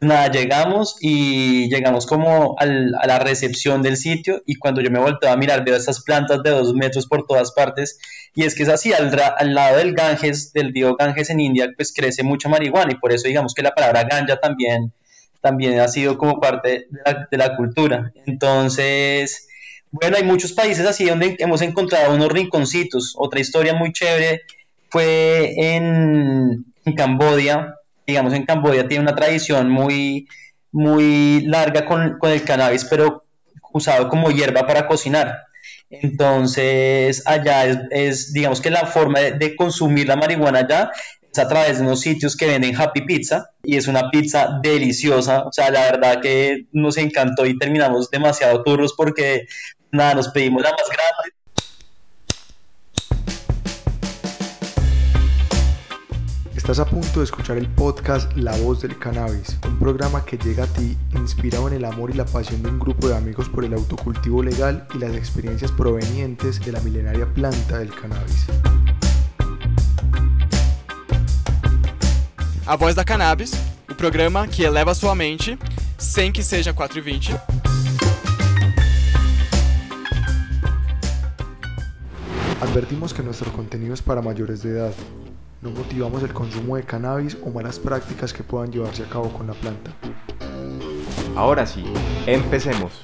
Nada, llegamos y llegamos como a la recepción del sitio y cuando yo me volteo a mirar veo estas plantas de dos metros por todas partes y es que es así, al, al lado del Ganges, del río Ganges en India, pues crece mucha marihuana y por eso digamos que la palabra ganja también, también ha sido como parte de la, de la cultura. Entonces, bueno, hay muchos países así donde hemos encontrado unos rinconcitos. Otra historia muy chévere fue en, en Cambodia. Digamos, en Cambodia tiene una tradición muy, muy larga con, con el cannabis, pero usado como hierba para cocinar. Entonces, allá es, es digamos que la forma de, de, consumir la marihuana allá es a través de unos sitios que venden Happy Pizza y es una pizza deliciosa. O sea, la verdad que nos encantó y terminamos demasiado turros porque Nada, nos pedimos la más grande. Estás a punto de escuchar el podcast La Voz del Cannabis, un programa que llega a ti inspirado en el amor y la pasión de un grupo de amigos por el autocultivo legal y las experiencias provenientes de la milenaria planta del cannabis. A Voz da Cannabis, o programa que eleva sua mente sem que seja 4 e 20. Advertimos que nuestro contenido es para mayores de edad. No motivamos el consumo de cannabis o malas prácticas que puedan llevarse a cabo con la planta. Ahora sí, empecemos.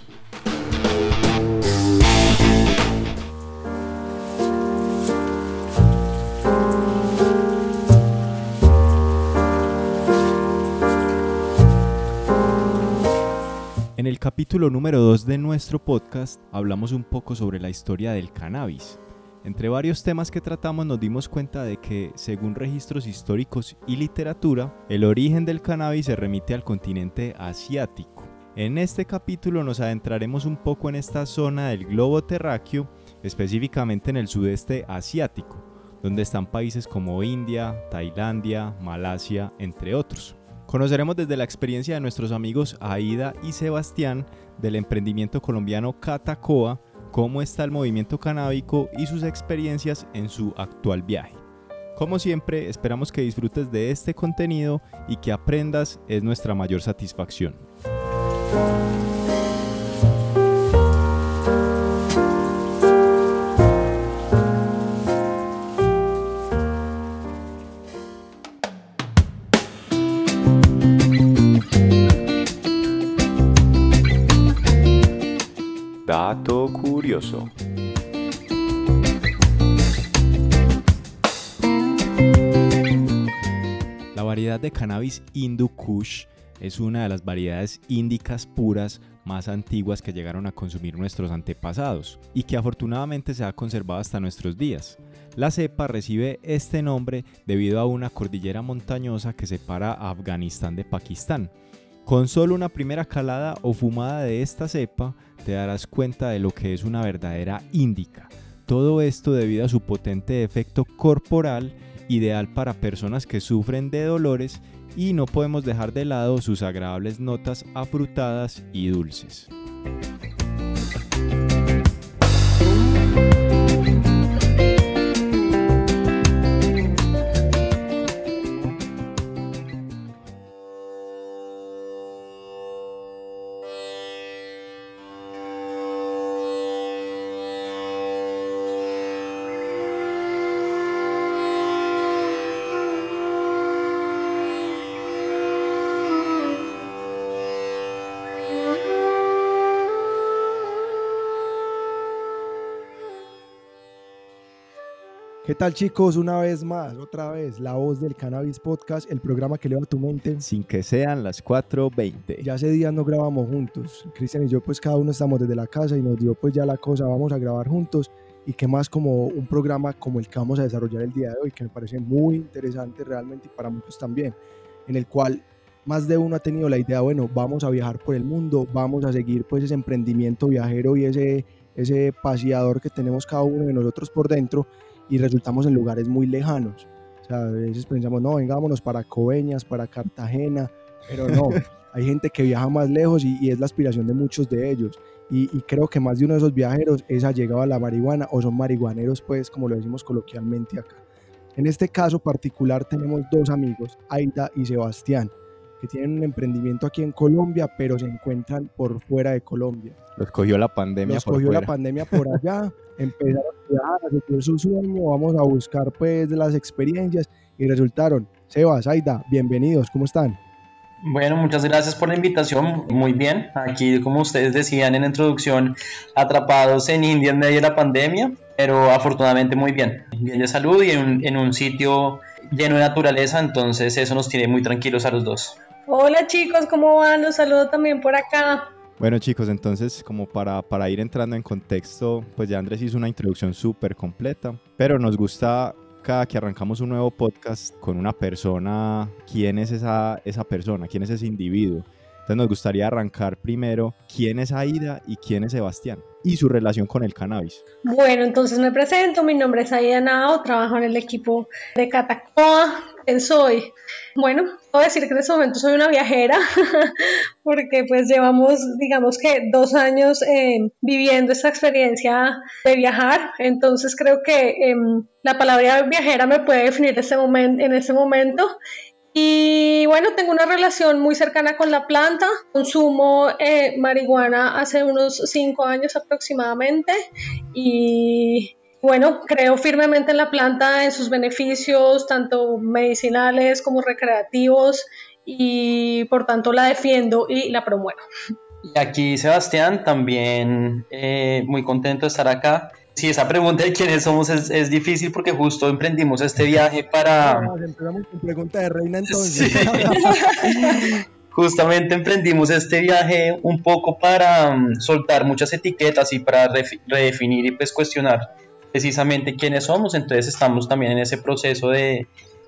En el capítulo número 2 de nuestro podcast hablamos un poco sobre la historia del cannabis. Entre varios temas que tratamos nos dimos cuenta de que, según registros históricos y literatura, el origen del cannabis se remite al continente asiático. En este capítulo nos adentraremos un poco en esta zona del globo terráqueo, específicamente en el sudeste asiático, donde están países como India, Tailandia, Malasia, entre otros. Conoceremos desde la experiencia de nuestros amigos Aida y Sebastián del emprendimiento colombiano Catacoa, cómo está el movimiento canábico y sus experiencias en su actual viaje. Como siempre, esperamos que disfrutes de este contenido y que aprendas es nuestra mayor satisfacción. Dato curioso. La variedad de cannabis Hindu Kush es una de las variedades índicas puras más antiguas que llegaron a consumir nuestros antepasados y que afortunadamente se ha conservado hasta nuestros días. La cepa recibe este nombre debido a una cordillera montañosa que separa a Afganistán de Pakistán. Con solo una primera calada o fumada de esta cepa te darás cuenta de lo que es una verdadera índica. Todo esto debido a su potente efecto corporal ideal para personas que sufren de dolores y no podemos dejar de lado sus agradables notas afrutadas y dulces. Tal chicos? Una vez más, otra vez, la voz del Cannabis Podcast, el programa que eleva tu mente. Sin que sean las 4.20. Ya hace días no grabamos juntos. Cristian y yo pues cada uno estamos desde la casa y nos dio pues ya la cosa, vamos a grabar juntos. Y qué más como un programa como el que vamos a desarrollar el día de hoy, que me parece muy interesante realmente y para muchos también, en el cual más de uno ha tenido la idea, bueno, vamos a viajar por el mundo, vamos a seguir pues ese emprendimiento viajero y ese, ese paseador que tenemos cada uno de nosotros por dentro y resultamos en lugares muy lejanos. O sea, a veces pensamos, no, vengámonos para Coveñas, para Cartagena, pero no, hay gente que viaja más lejos y, y es la aspiración de muchos de ellos. Y, y, creo que más de uno de esos viajeros es allegado a la marihuana o son marihuaneros, pues, como lo decimos coloquialmente acá. En este caso particular tenemos dos amigos, Aida y Sebastián. Que tienen un emprendimiento aquí en Colombia, pero se encuentran por fuera de Colombia. Los cogió la pandemia Los por cogió la fuera. pandemia por allá, empezaron a viajar, a seguir su sueño, vamos a buscar pues las experiencias y resultaron. Sebas, Aida, bienvenidos, ¿cómo están? Bueno, muchas gracias por la invitación. Muy bien. Aquí, como ustedes decían en la introducción, atrapados en India en medio de la pandemia, pero afortunadamente muy bien. Bien de salud y en en un sitio lleno de naturaleza, entonces eso nos tiene muy tranquilos a los dos. Hola chicos, ¿cómo van? Los saludo también por acá. Bueno chicos, entonces como para, para ir entrando en contexto, pues ya Andrés hizo una introducción súper completa, pero nos gusta cada que arrancamos un nuevo podcast con una persona, quién es esa, esa persona, quién es ese individuo. Entonces nos gustaría arrancar primero quién es Aida y quién es Sebastián y su relación con el cannabis. Bueno, entonces me presento, mi nombre es Aida Nao, trabajo en el equipo de Catacoa. ¿Quién soy? Bueno, puedo decir que en este momento soy una viajera, porque pues llevamos, digamos que dos años eh, viviendo esta experiencia de viajar, entonces creo que eh, la palabra viajera me puede definir este en este momento. Y bueno, tengo una relación muy cercana con la planta. Consumo eh, marihuana hace unos cinco años aproximadamente. Y bueno, creo firmemente en la planta, en sus beneficios, tanto medicinales como recreativos. Y por tanto la defiendo y la promuevo. Y aquí Sebastián, también eh, muy contento de estar acá. Sí, esa pregunta de quiénes somos es, es, difícil porque justo emprendimos este viaje para... Empezamos con pregunta de reina entonces. Sí. Justamente emprendimos este viaje un poco para um, soltar muchas etiquetas y para redefinir y pues cuestionar precisamente quiénes somos. Entonces estamos también en ese proceso de,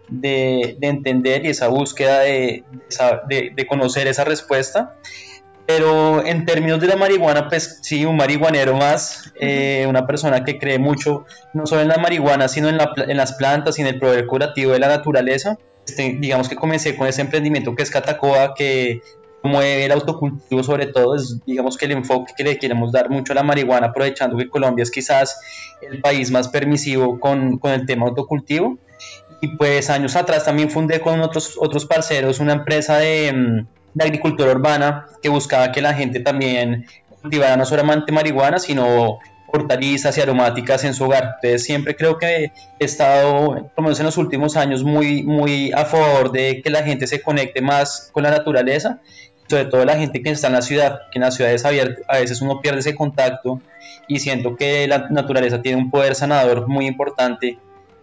de, de entender y esa búsqueda de, de, de conocer esa respuesta. Pero en términos de la marihuana, pues sí, un marihuanero más, eh, una persona que cree mucho, no solo en la marihuana, sino en, la, en las plantas y en el poder curativo de la naturaleza. Este, digamos que comencé con ese emprendimiento que es Catacoa, que promueve el autocultivo sobre todo, es digamos que el enfoque que le queremos dar mucho a la marihuana, aprovechando que Colombia es quizás el país más permisivo con, con el tema autocultivo. Y pues años atrás también fundé con otros, otros parceros una empresa de de agricultura urbana que buscaba que la gente también cultivara no solamente marihuana, sino hortalizas y aromáticas en su hogar. Entonces siempre creo que he estado, por lo menos en los últimos años, muy, muy a favor de que la gente se conecte más con la naturaleza, sobre todo la gente que está en la ciudad, que en la ciudad es abierta, a veces uno pierde ese contacto y siento que la naturaleza tiene un poder sanador muy importante,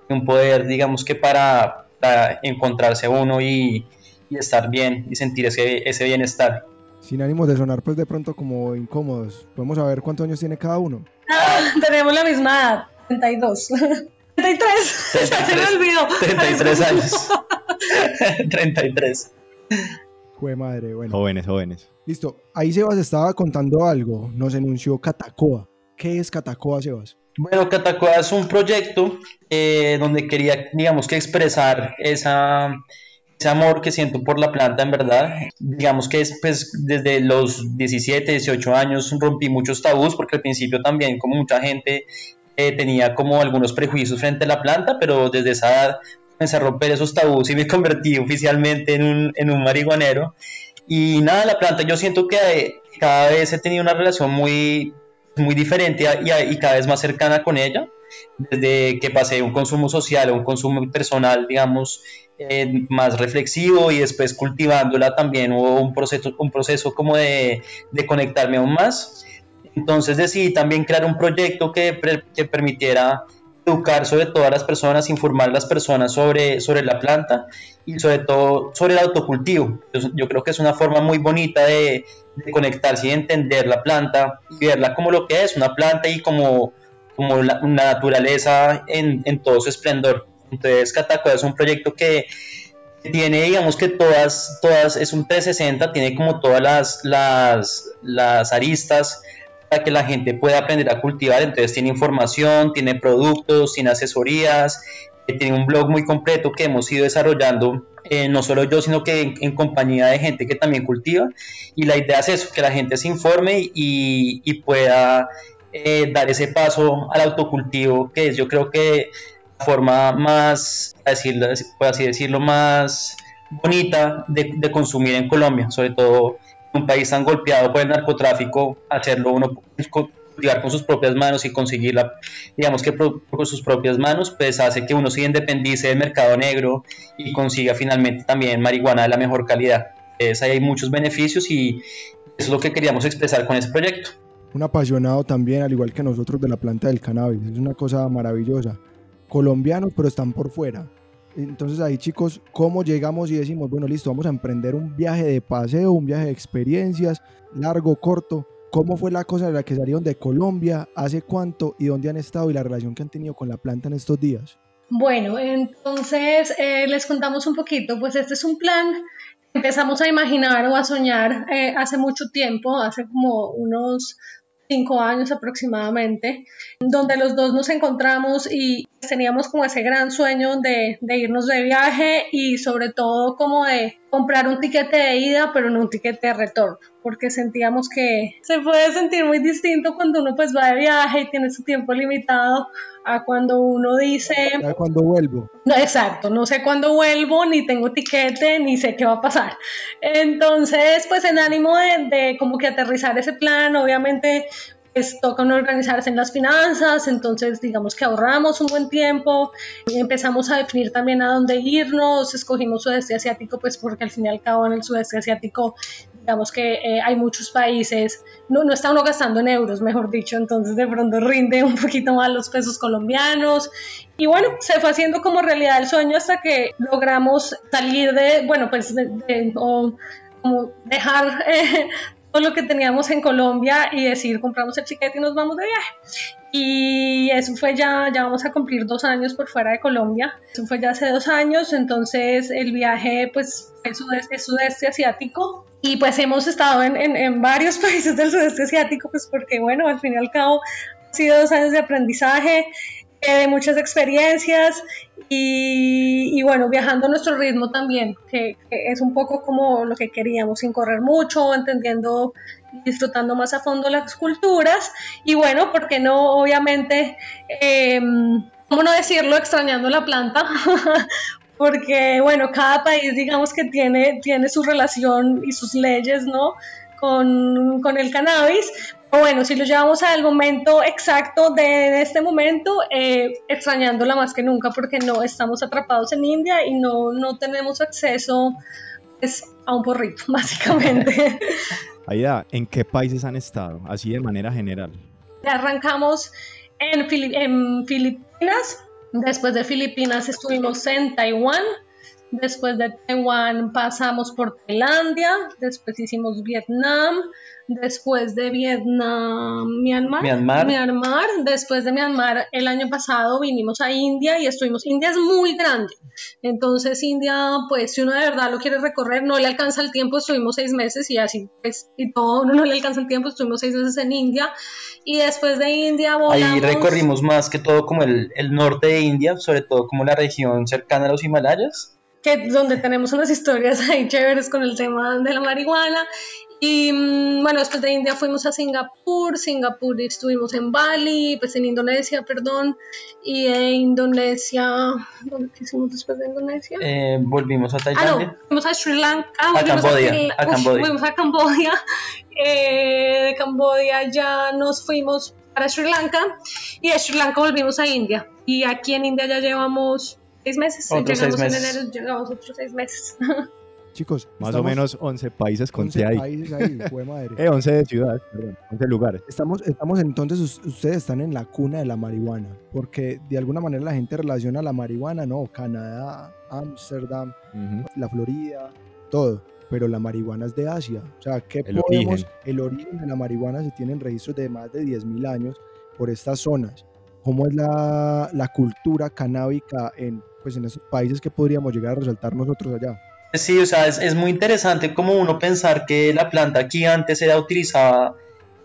un poder, digamos que para, para encontrarse uno y, y estar bien y sentir ese, ese bienestar. Sin ánimos de sonar pues de pronto como incómodos, ¿podemos saber cuántos años tiene cada uno? Ah, tenemos la misma edad, 32. 33, 33 se me olvidó. 33 años. 33. Jue madre, bueno. Jóvenes, jóvenes. Listo, ahí Sebas estaba contando algo, nos enunció Catacoa. ¿Qué es Catacoa, Sebas? Bueno, Catacoa es un proyecto eh, donde quería, digamos que expresar esa, ese amor que siento por la planta, en verdad. Digamos que es, pues, desde los 17, 18 años rompí muchos tabús, porque al principio también, como mucha gente, eh, tenía como algunos prejuicios frente a la planta, pero desde esa edad comencé a romper esos tabús y me convertí oficialmente en un, en un marihuanero. Y nada, la planta yo siento que cada vez he tenido una relación muy, muy diferente y, y cada vez más cercana con ella desde que pasé un consumo social a un consumo personal, digamos, eh, más reflexivo y después cultivándola también hubo un proceso, un proceso como de, de conectarme aún más. Entonces decidí también crear un proyecto que, que permitiera educar sobre todas las personas, informar a las personas sobre, sobre la planta y sobre todo sobre el autocultivo. Yo, yo creo que es una forma muy bonita de, de, conectarse y entender la planta y verla como lo que es, una planta y como, como la, una naturaleza en, en todo su esplendor. Entonces Catacoa es un proyecto que tiene, digamos que todas, todas, es un 360, tiene como todas las, las, las aristas para que la gente pueda aprender a cultivar, entonces tiene información, tiene productos, tiene asesorías, eh, tiene un blog muy completo que hemos ido desarrollando, eh, no solo yo, sino que en, compañía de gente que también cultiva, y la idea es eso, que la gente se informe y, pueda eh, dar ese paso al autocultivo, que es yo creo que forma más, por así decirlo, más bonita de, de consumir en Colombia, sobre todo un país tan golpeado por el narcotráfico, hacerlo uno cultivar con sus propias manos y conseguirla, digamos que con sus propias manos, pues hace que uno se independice del mercado negro y consiga finalmente también marihuana de la mejor calidad. Es, ahí hay muchos beneficios y eso es lo que queríamos expresar con este proyecto. Un apasionado también, al igual que nosotros, de la planta del cannabis. Es una cosa maravillosa. Colombianos, pero están por fuera. Entonces ahí chicos, ¿cómo llegamos y decimos, bueno, listo, vamos a emprender un viaje de paseo, un viaje de experiencias, largo, corto? ¿Cómo fue la cosa de la que salieron de Colombia? ¿Hace cuánto y dónde han estado y la relación que han tenido con la planta en estos días? Bueno, entonces eh, les contamos un poquito, pues este es un plan que empezamos a imaginar o a soñar eh, hace mucho tiempo, hace como unos cinco años aproximadamente, donde los dos nos encontramos y teníamos como ese gran sueño de, de, irnos de viaje y sobre todo como de comprar un tiquete de ida, pero no un tiquete de retorno, porque sentíamos que se puede sentir muy distinto cuando uno pues va de viaje y tiene su tiempo limitado a cuando uno dice... ¿A cuándo vuelvo? No, exacto, no sé cuándo vuelvo, ni tengo tiquete, ni sé qué va a pasar. Entonces, pues en ánimo de, de como que aterrizar ese plan, obviamente pues toca organizarse en las finanzas, entonces digamos que ahorramos un buen tiempo, empezamos a definir también a dónde irnos, escogimos sudeste asiático pues porque al fin y al cabo en el sudeste asiático digamos que eh, hay muchos países, no, no está uno gastando en euros, mejor dicho, entonces de pronto rinde un poquito más los pesos colombianos. Y bueno, se fue haciendo como realidad el sueño hasta que logramos salir de, bueno, pues de, o, como dejar eh, lo que teníamos en Colombia y decir compramos el chiquete y nos vamos de viaje. Y eso fue ya, ya vamos a cumplir dos años por fuera de Colombia. Eso fue ya hace dos años, entonces el viaje pues es sudeste, sudeste asiático y pues hemos estado en, en, en, varios países del sudeste asiático pues porque bueno, al fin y al cabo sido dos años de aprendizaje, eh, de muchas experiencias y, y, bueno, viajando a nuestro ritmo también, que, que, es un poco como lo que queríamos, sin correr mucho, entendiendo disfrutando más a fondo las culturas y bueno, porque no, obviamente, eh, ¿cómo no decirlo? Extrañando la planta. porque bueno, cada país digamos que tiene, tiene su relación y sus leyes, ¿no? Con, con, el cannabis. Bueno, si lo llevamos al momento exacto de este momento, eh, extrañándola más que nunca porque no estamos atrapados en India y no, no tenemos acceso pues, a un porrito, básicamente. Aida, ¿en qué países han estado? Así de manera general. Arrancamos en, en Filipinas, después de Filipinas estuvimos en Taiwán, Después de Taiwán pasamos por Tailandia, después hicimos Vietnam, después de Vietnam, Myanmar, Myanmar. Myanmar, después de Myanmar el año pasado vinimos a India y estuvimos, India es muy grande, entonces India, pues si uno de verdad lo quiere recorrer, no le alcanza el tiempo, estuvimos seis meses y así, pues, y todo, uno no le alcanza el tiempo, estuvimos seis meses en India. Y después de India volamos... Ahí recorrimos más que todo como el, el norte de India, sobre todo como la región cercana a los Himalayas que donde tenemos unas historias ahí chéveres con el tema de la marihuana. Y bueno, después de India fuimos a Singapur, Singapur estuvimos en Bali, pues en Indonesia, perdón, y en Indonesia, ¿dónde hicimos después de Indonesia? Eh, volvimos a Tailandia. Ah, no, fuimos a Sri Lanka, a Cambodia, a, a Cambodia. fuimos a Cambodia, eh, de Cambodia ya nos fuimos para Sri Lanka y de Sri Lanka volvimos a India. Y aquí en India ya llevamos seis meses. Otros llegamos seis en meses. enero, llegamos otros seis meses. Chicos, Más o menos 11 países 11 conté ahí. países ahí, fue madre. Eh, 11 de ciudades, perdón, 11 lugares. Estamos, estamos entonces, us- ustedes están en la cuna de la marihuana, porque de alguna manera la gente relaciona la marihuana, no, Canadá, Ámsterdam, Ujú. la Florida, todo, pero la marihuana es de Asia. O sea, ¿qué El podemos, origen. el origen de la marihuana se tienen registros de más de 10.000 años por estas zonas. ¿Cómo es la, la cultura canábica en, pues, en esos países que podríamos llegar a resaltar nosotros allá? Sí, o sea, es, es muy interesante como uno pensar que la planta aquí antes era utilizada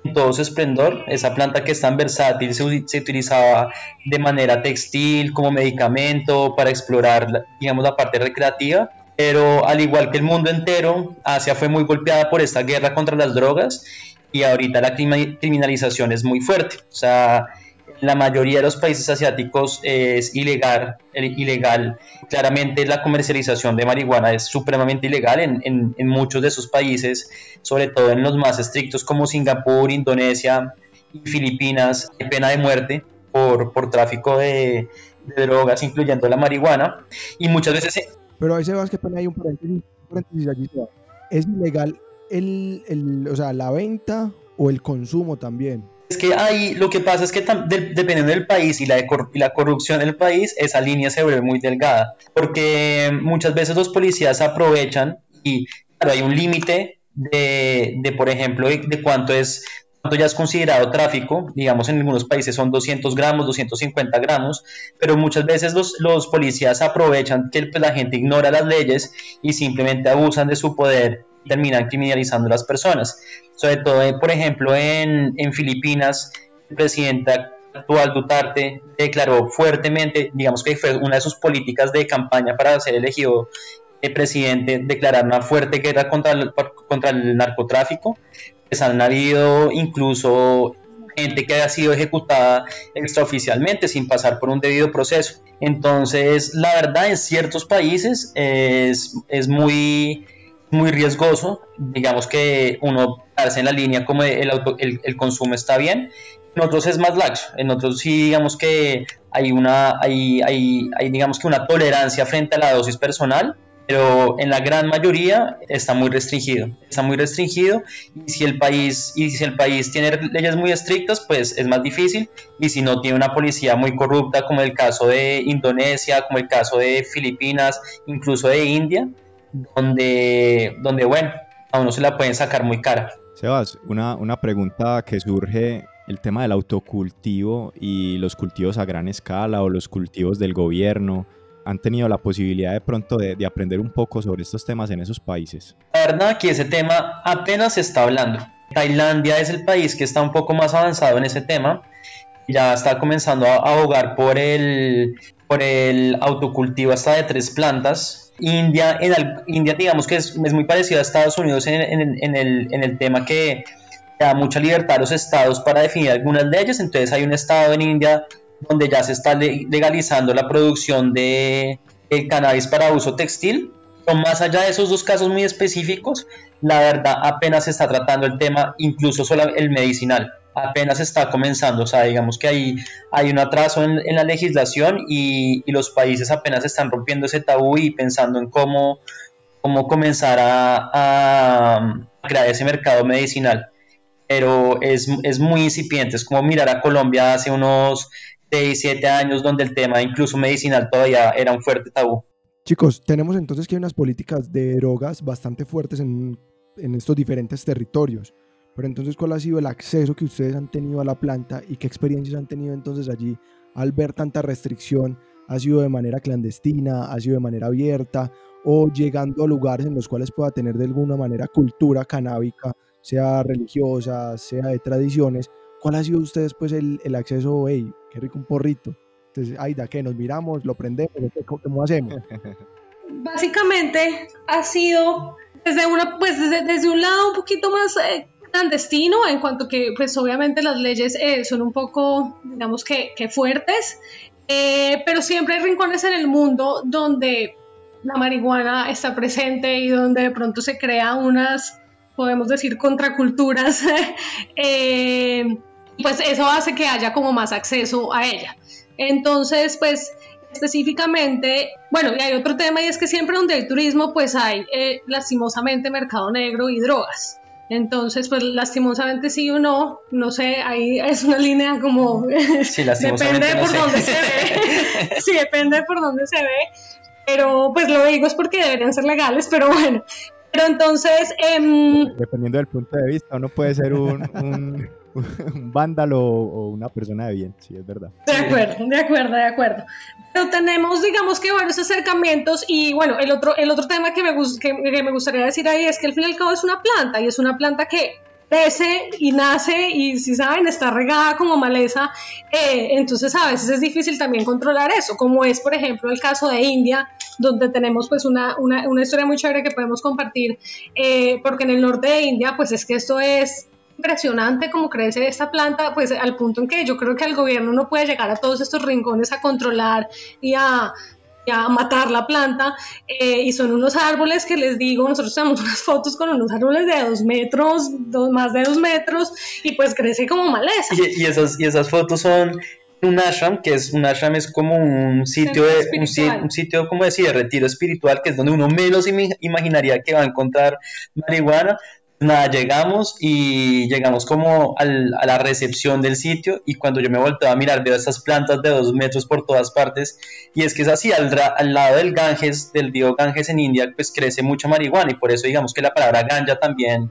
en todo su esplendor, esa planta que es tan versátil se, se utilizaba de manera textil, como medicamento, para explorar, digamos, la parte recreativa, pero al igual que el mundo entero, Asia fue muy golpeada por esta guerra contra las drogas y ahorita la criminalización es muy fuerte, o sea, la mayoría de los países asiáticos es ilegal, ilegal. Claramente la comercialización de marihuana es supremamente ilegal en, muchos de esos países, sobre todo en los más estrictos como Singapur, Indonesia y Filipinas, hay pena de muerte por, por tráfico de, drogas, incluyendo la marihuana. Y muchas veces... Pero va, que hay un. ¿Es ilegal el, el, o sea, la venta o el consumo también? Es que ahí lo que pasa es que dependiendo del país y la, y la corrupción del país, esa línea se vuelve muy delgada, porque muchas veces los policías aprovechan y claro, hay un límite de, de, por ejemplo, de, cuánto es cuánto ya es considerado tráfico, digamos en algunos países son 200 gramos, 250 gramos, pero muchas veces los, los policías aprovechan que pues, la gente ignora las leyes y simplemente abusan de su poder terminan criminalizando a las personas. Sobre todo, eh, por ejemplo, en, en Filipinas, el presidente actual Duterte declaró fuertemente, digamos que fue una de sus políticas de campaña para ser elegido el presidente, declarar una fuerte guerra contra el, contra el narcotráfico. Pues han habido incluso gente que ha sido ejecutada extraoficialmente sin pasar por un debido proceso. Entonces, la verdad, en ciertos países es, es muy muy riesgoso, digamos que uno hace en la línea como el, auto, el, el, consumo está bien, en otros es más laxo, en otros sí digamos que hay una, hay, hay, hay, digamos que una tolerancia frente a la dosis personal, pero en la gran mayoría está muy restringido, está muy restringido y si el país, y si el país tiene leyes muy estrictas, pues es más difícil y si no tiene una policía muy corrupta como el caso de Indonesia, como el caso de Filipinas, incluso de India, donde, donde bueno, a uno se la pueden sacar muy cara. Sebas, una, una pregunta que surge, el tema del autocultivo y los cultivos a gran escala o los cultivos del gobierno, ¿han tenido la posibilidad de pronto de, de aprender un poco sobre estos temas en esos países? La verdad que ese tema apenas se está hablando. Tailandia es el país que está un poco más avanzado en ese tema. Ya está comenzando a abogar por el, por el autocultivo hasta de tres plantas India, en India digamos que es, muy parecido a Estados Unidos en, el, tema que da mucha libertad a los estados para definir algunas leyes, entonces hay un estado en India donde ya se está legalizando la producción de cannabis para uso textil, pero más allá de esos dos casos muy específicos, la verdad apenas se está tratando el tema, incluso solo el medicinal apenas está comenzando, o sea, digamos que hay, hay un atraso en, la legislación y, los países apenas están rompiendo ese tabú y pensando en cómo, cómo comenzar a, crear ese mercado medicinal. Pero es, es, muy incipiente, es como mirar a Colombia hace unos 6, 7 años donde el tema incluso medicinal todavía era un fuerte tabú. Chicos, tenemos entonces que hay unas políticas de drogas bastante fuertes en, en estos diferentes territorios. Pero entonces, ¿cuál ha sido el acceso que ustedes han tenido a la planta y qué experiencias han tenido entonces allí al ver tanta restricción? ¿Ha sido de manera clandestina? ¿Ha sido de manera abierta? ¿O llegando a lugares en los cuales pueda tener de alguna manera cultura canábica, sea religiosa, sea de tradiciones? ¿Cuál ha sido ustedes pues el, acceso? ¡Hey, qué rico un porrito! Entonces, ay, ¿da qué? Nos miramos, lo prendemos, ¿cómo hacemos? Básicamente ha sido desde, una, pues desde, desde un lado un poquito más eh, clandestino en cuanto que pues obviamente las leyes eh, son un poco digamos que, fuertes eh, pero siempre hay rincones en el mundo donde la marihuana está presente y donde de pronto se crea unas podemos decir contraculturas eh, pues eso hace que haya como más acceso a ella entonces pues específicamente, bueno, y hay otro tema y es que siempre donde hay turismo, pues hay lastimosamente mercado negro y drogas. Entonces, pues lastimosamente sí o no, no sé, ahí es una línea como... Sí, lastimosamente depende por dónde se ve. sí, depende por dónde se ve. Pero pues lo digo es porque deberían ser legales, pero bueno. Pero entonces... Eh, Dependiendo del punto de vista, uno puede ser un un vándalo o una persona de bien, sí, es verdad. De acuerdo, de acuerdo, de acuerdo. Pero tenemos, digamos que varios acercamientos y bueno, el otro, el otro tema que me, que, me gustaría decir ahí es que al fin y al cabo es una planta y es una planta que crece y nace y si saben está regada como maleza, eh, entonces a veces es difícil también controlar eso, como es por ejemplo el caso de India, donde tenemos pues una, una, una historia muy chévere que podemos compartir, eh, porque en el norte de India pues es que esto es impresionante cómo crece esta planta, pues al punto en que yo creo que el gobierno no puede llegar a todos estos rincones a controlar y a, a matar la planta. Eh, y son unos árboles que les digo, nosotros tenemos unas fotos con unos árboles de dos metros, dos, más de dos metros, y pues crece como maleza. Y, y esas, y esas fotos son un ashram, que es un ashram es como un sitio de un, un, sitio como decir de retiro espiritual, que es donde uno menos imaginaría que va a encontrar marihuana. Nada, llegamos y llegamos como a la recepción del sitio y cuando yo me volteaba a mirar veo estas plantas de dos metros por todas partes y es que es así, al, al lado del Ganges, del río Ganges en India, pues crece mucha marihuana y por eso digamos que la palabra ganja también,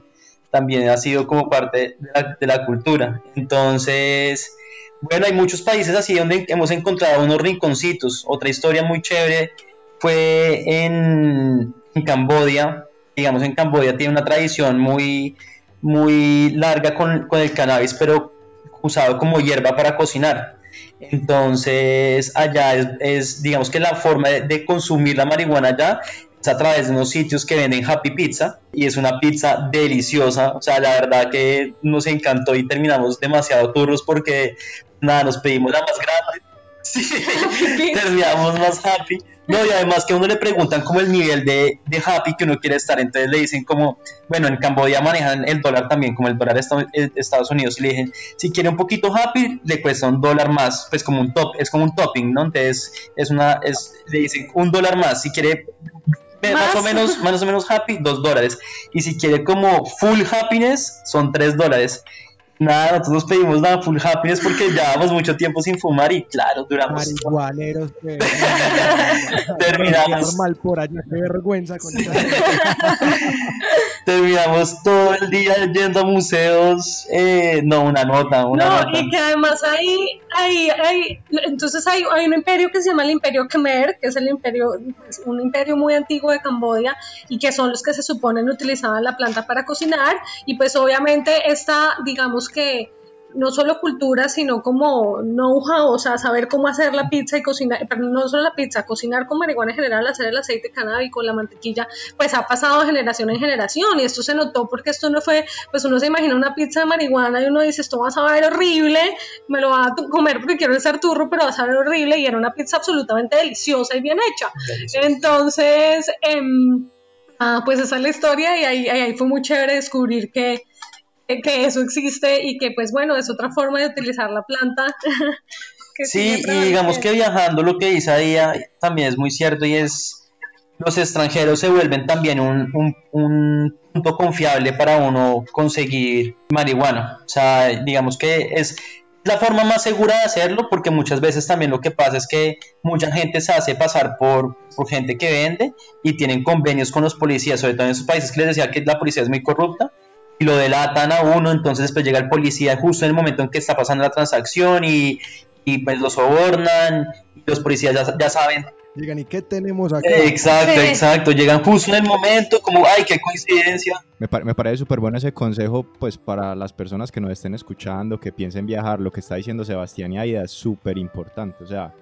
también ha sido como parte de la, de la cultura. Entonces, bueno, hay muchos países así donde hemos encontrado unos rinconcitos. Otra historia muy chévere fue en, Cambodia. Digamos, en Cambodia tiene una tradición muy, muy larga con, el cannabis, pero usado como hierba para cocinar. Entonces, allá es, digamos que la forma de, consumir la marihuana allá es a través de unos sitios que venden Happy Pizza y es una pizza deliciosa. O sea, la verdad que nos encantó y terminamos demasiado turros porque nada, nos pedimos la más grande. Sí, terminamos más happy. No, y además que a uno le preguntan como el nivel de, de, happy que uno quiere estar, entonces le dicen como, bueno, en Camboya manejan el dólar también, como el dólar de Estados Unidos, y le dicen, si quiere un poquito happy, le cuesta un dólar más, pues como un top, es como un topping, ¿no? Entonces es una, es, le dicen un dólar más, si quiere más o menos, más o menos happy, dos dólares, y si quiere como full happiness, son tres dólares. Nada, nosotros pedimos la full happiness porque llevábamos mucho tiempo sin fumar y claro, duramos. Marihuaneros, que... terminamos. Normal por allá, qué vergüenza con Terminamos todo el día yendo a museos, eh, no, una nota, una no, nota. y que además hay, hay, hay entonces hay, hay un imperio que se llama el Imperio Khmer, que es el imperio, un imperio muy antiguo de Camboya y que son los que se suponen utilizaban la planta para cocinar. Y pues obviamente esta, digamos que no solo cultura, sino como know-how, o sea, saber cómo hacer la pizza y cocinar, pero no solo la pizza, cocinar con marihuana en general, hacer el aceite canábico, la mantequilla, pues ha pasado de generación en generación y esto se notó porque esto no fue, pues uno se imagina una pizza de marihuana y uno dice, esto va a saber horrible, me lo va a comer porque quiero ser turro, pero va a saber horrible y era una pizza absolutamente deliciosa y bien hecha. Entonces, em, ah, pues esa es la historia y ahí, ahí fue muy chévere descubrir que que eso existe y que pues bueno, es otra forma de utilizar la planta. sí, y digamos que viajando lo que dice ahí también es muy cierto y es los extranjeros se vuelven también un, un, un, punto confiable para uno conseguir marihuana. O sea, digamos que es la forma más segura de hacerlo porque muchas veces también lo que pasa es que mucha gente se hace pasar por, por gente que vende y tienen convenios con los policías, sobre todo en esos países que les decía que la policía es muy corrupta y lo delatan a uno, entonces después llega el policía justo en el momento en que está pasando la transacción y, y pues lo sobornan, y los policías ya, ya saben. Llegan, ¿y qué tenemos acá? Exacto, exacto, llegan justo en el momento, como, ay, qué coincidencia. Me, me parece súper bueno ese consejo, pues para las personas que nos estén escuchando, que piensen viajar, lo que está diciendo Sebastián y Aida es súper importante, o sea,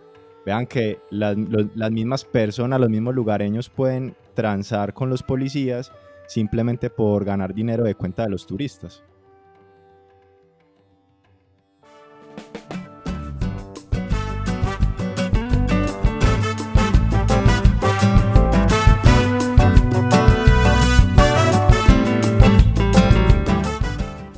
vean que las, los, las mismas personas, los mismos lugareños pueden transar con los policías simplemente por ganar dinero de cuenta de los turistas.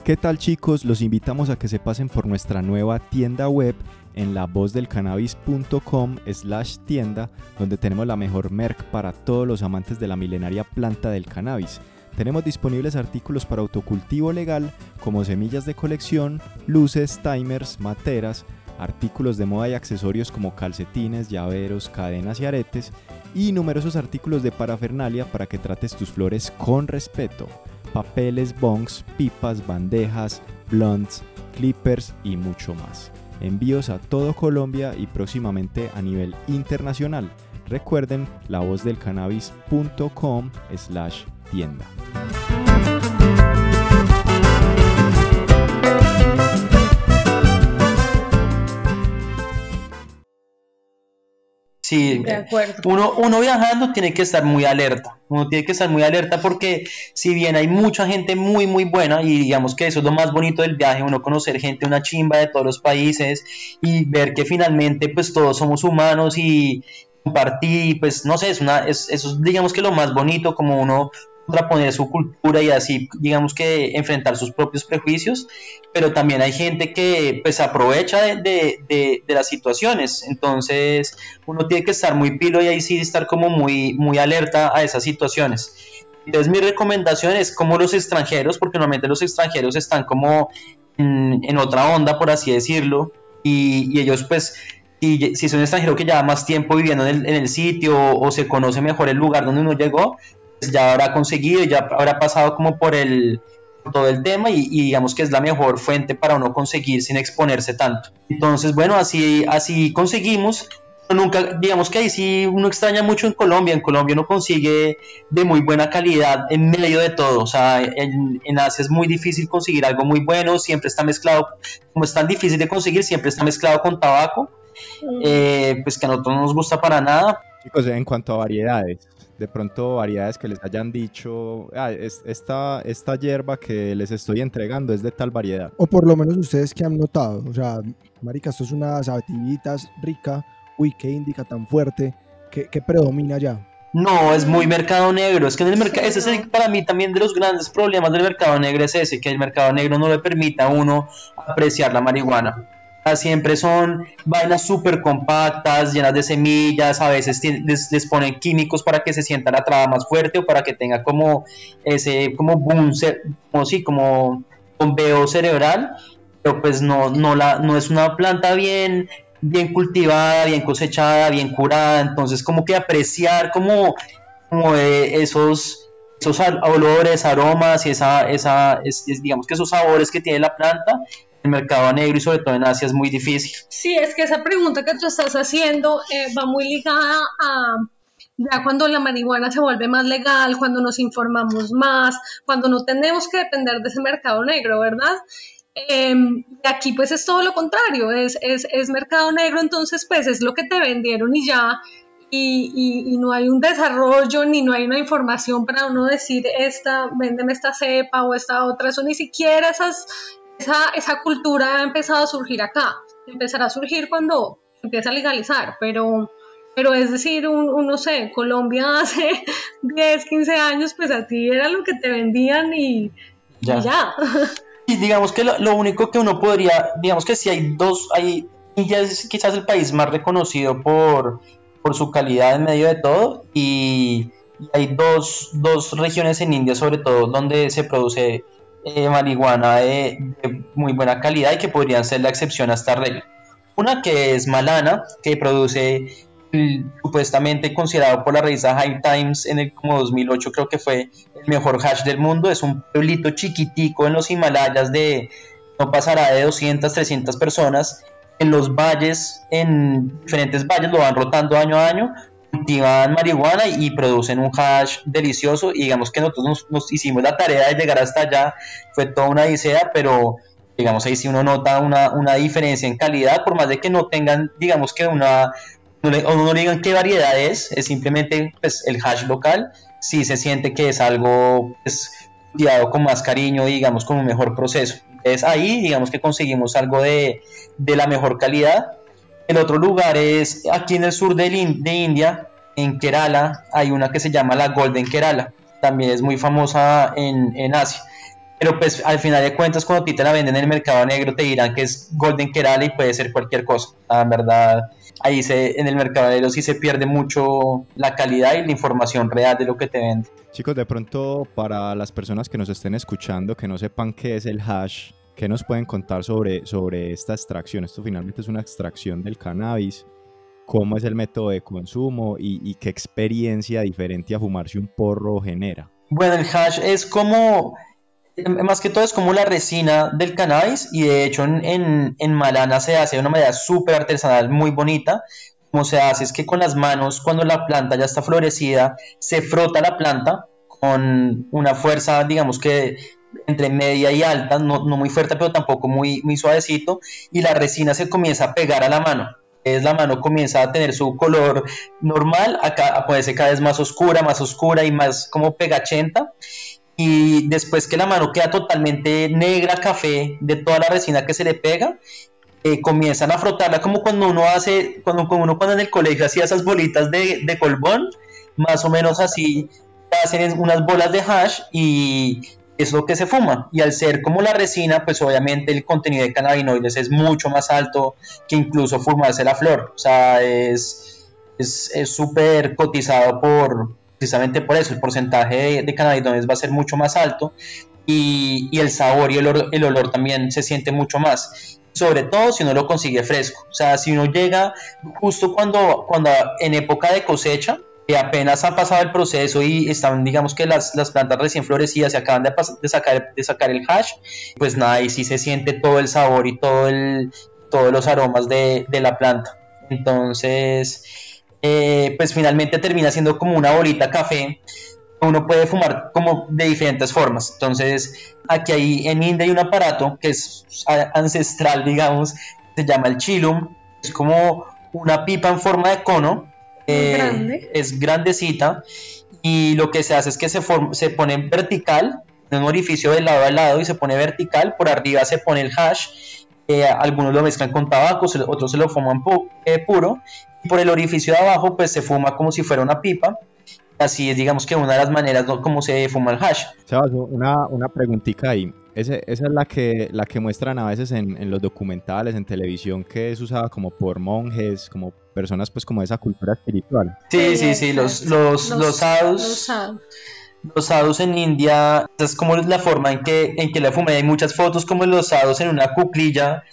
¿Qué tal chicos? Los invitamos a que se pasen por nuestra nueva tienda web en lavozdelcannabis.com slash tienda, donde tenemos la mejor merc para todos los amantes de la milenaria planta del cannabis. Tenemos disponibles artículos para autocultivo legal como semillas de colección, luces, timers, materas, artículos de moda y accesorios como calcetines, llaveros, cadenas y aretes, y numerosos artículos de parafernalia para que trates tus flores con respeto papeles, bongs, pipas, bandejas, blunts, clippers y mucho más. Envíos a todo Colombia y próximamente a nivel internacional. Recuerden lavozdelcannabis.com slash tienda. Sí, De acuerdo. uno, uno viajando tiene que estar muy alerta, uno tiene que estar muy alerta porque si bien hay mucha gente muy muy buena y digamos que eso es lo más bonito del viaje, uno conocer gente una chimba de todos los países y ver que finalmente pues todos somos humanos y compartir, pues no sé, es una, es, eso es digamos que lo más bonito como uno contraponer su cultura y así, digamos que enfrentar sus propios prejuicios, pero también hay gente que pues aprovecha de, de, de, de las situaciones, entonces uno tiene que estar muy pilo y ahí sí estar como muy, muy alerta a esas situaciones. Entonces mi recomendación es como los extranjeros, porque normalmente los extranjeros están como en, en otra onda, por así decirlo, y, y ellos pues y si es un extranjero que lleva más tiempo viviendo en el, en el sitio o, o, se conoce mejor el lugar donde uno llegó, ya habrá conseguido, ya habrá pasado como por el por todo el tema y, y, digamos que es la mejor fuente para uno conseguir sin exponerse tanto. Entonces, bueno, así, así conseguimos. Nunca, digamos que ahí sí uno extraña mucho en Colombia. En Colombia uno consigue de muy buena calidad en medio de todo. O sea, en, en Asia es muy difícil conseguir algo muy bueno. Siempre está mezclado, como es tan difícil de conseguir, siempre está mezclado con tabaco. Eh, pues que a nosotros no nos gusta para nada. Chicos, en cuanto a variedades, de pronto variedades que les hayan dicho, ah, es, esta, esta hierba que les estoy entregando es de tal variedad. O por lo menos ustedes que han notado, o sea, marica, esto es una sabativitas rica, uy, qué indica tan fuerte, que, que predomina ya. No, es muy mercado negro. Es que en el mercado, ese es el, para mí también de los grandes problemas del mercado negro es ese, que el mercado negro no le permite a uno apreciar la marihuana siempre son vainas súper compactas, llenas de semillas, a veces les, les, ponen químicos para que se sienta la traba más fuerte o para que tenga como ese como bombeo cerebral, pero pues no, no, la, no es una planta bien, bien cultivada, bien cosechada, bien curada, entonces como que apreciar como, como esos esos olores, aromas y esa, esa es, es, digamos que esos sabores que tiene la planta el mercado negro y sobre todo en Asia es muy difícil. Sí, es que esa pregunta que tú estás haciendo eh, va muy ligada a ya cuando la marihuana se vuelve más legal, cuando nos informamos más, cuando no tenemos que depender de ese mercado negro, ¿verdad? Eh, aquí pues es todo lo contrario, es, es, es, mercado negro, entonces pues es lo que te vendieron y ya, y, y, y, no hay un desarrollo ni no hay una información para uno decir esta, véndeme esta cepa o esta otra, eso ni siquiera esas esa, esa cultura ha empezado a surgir acá. Empezará a surgir cuando empieza a legalizar, pero, pero es decir, un, un, no sé, Colombia hace 10, 15 años, pues a ti era lo que te vendían y ya. Y, ya. y digamos que lo, lo, único que uno podría, digamos que si hay dos, hay, India es quizás el país más reconocido por, por su calidad en medio de todo y, y hay dos, dos regiones en India sobre todo donde se produce eh, marihuana de, de, muy buena calidad y que podrían ser la excepción a esta regla. Una que es Malana, que produce supuestamente considerado por la revista High Times en el como 2008 creo que fue el mejor hash del mundo, es un pueblito chiquitico en los Himalayas de no pasará de 200, 300 personas en los valles, en diferentes valles, lo van rotando año a año, cultivan marihuana y producen un hash delicioso. Y digamos que nosotros nos, nos, hicimos la tarea de llegar hasta allá, fue toda una odisea, pero digamos ahí sí uno nota una, una diferencia en calidad, por más de que no tengan, digamos que una, o no digan qué variedad es, es simplemente pues, el hash local, sí se siente que es algo pues, cuidado con más cariño, digamos con un mejor proceso. Entonces ahí digamos que conseguimos algo de, de la mejor calidad el otro lugar es aquí en el sur de, India, en Kerala, hay una que se llama la Golden Kerala. También es muy famosa en, Asia. Pero pues al final de cuentas cuando a ti te la venden en el mercado negro te dirán que es Golden Kerala y puede ser cualquier cosa. Verdad, ahí en el mercado negro sí se pierde mucho la calidad y la información real de lo que te venden. Chicos, de pronto para las personas que nos estén escuchando, que no sepan qué es el hash, ¿Qué nos pueden contar sobre, sobre esta extracción? Esto finalmente es una extracción del cannabis. ¿Cómo es el método de consumo y, y qué experiencia diferente a fumarse un porro genera? Bueno, el hash es como, más que todo es como la resina del cannabis y de hecho en, en, en Malana se hace de una manera súper artesanal, muy bonita. Como se hace es que con las manos, cuando la planta ya está florecida, se frota la planta con una fuerza, digamos que entre media y alta, no, muy fuerte, pero tampoco muy, muy suavecito, y la resina se comienza a pegar a la mano. es la mano comienza a tener su color normal, a, a ponerse cada vez más oscura, más oscura y más como pegachenta. Y después que la mano queda totalmente negra, café, de toda la resina que se le pega, eh, comienzan a frotarla como cuando uno hace, cuando, uno cuando en el colegio hacía esas bolitas de, de colbón, más o menos así, hacen unas bolas de hash y es lo que se fuma. Y al ser como la resina, pues obviamente el contenido de cannabinoides es mucho más alto que incluso fumarse la flor. O sea, es súper es, cotizado por precisamente por eso. El porcentaje de, cannabinoides va a ser mucho más alto y, y el sabor y el, el olor también se siente mucho más sobre todo si uno lo consigue fresco. O sea, si uno llega justo cuando, cuando en época de cosecha, apenas ha pasado el proceso y están, digamos que las, las plantas recién florecidas se acaban de, de, sacar, de sacar el hash, pues nada, ahí sí se siente todo el sabor y todo el, todos los aromas de, de la planta. Entonces, eh, pues finalmente termina siendo como una bolita café uno puede fumar como de diferentes formas. Entonces, aquí hay, en India hay un aparato que es ancestral, digamos, se llama el chilum. Es como una pipa en forma de cono. Eh, es grandecita. Y lo que se hace es que se, se pone vertical, en un orificio de lado a lado y se pone vertical. Por arriba se pone el hash. Eh, algunos lo mezclan con tabaco, otros se lo fuman eh, puro. Y por el orificio de abajo, pues se fuma como si fuera una pipa así es, digamos que una de las maneras ¿no? como se fuma el hash. Sebas, una, una preguntita ahí. Ese, esa es la que, la que muestran a veces en, en, los documentales, en televisión, que es usada como por monjes, como personas pues como de esa cultura espiritual. Sí, sí, sí, los, los, los, sadhus. Los sadhus en India, es como la forma en que, en que la fumé. Hay muchas fotos como los sadhus en una cuclilla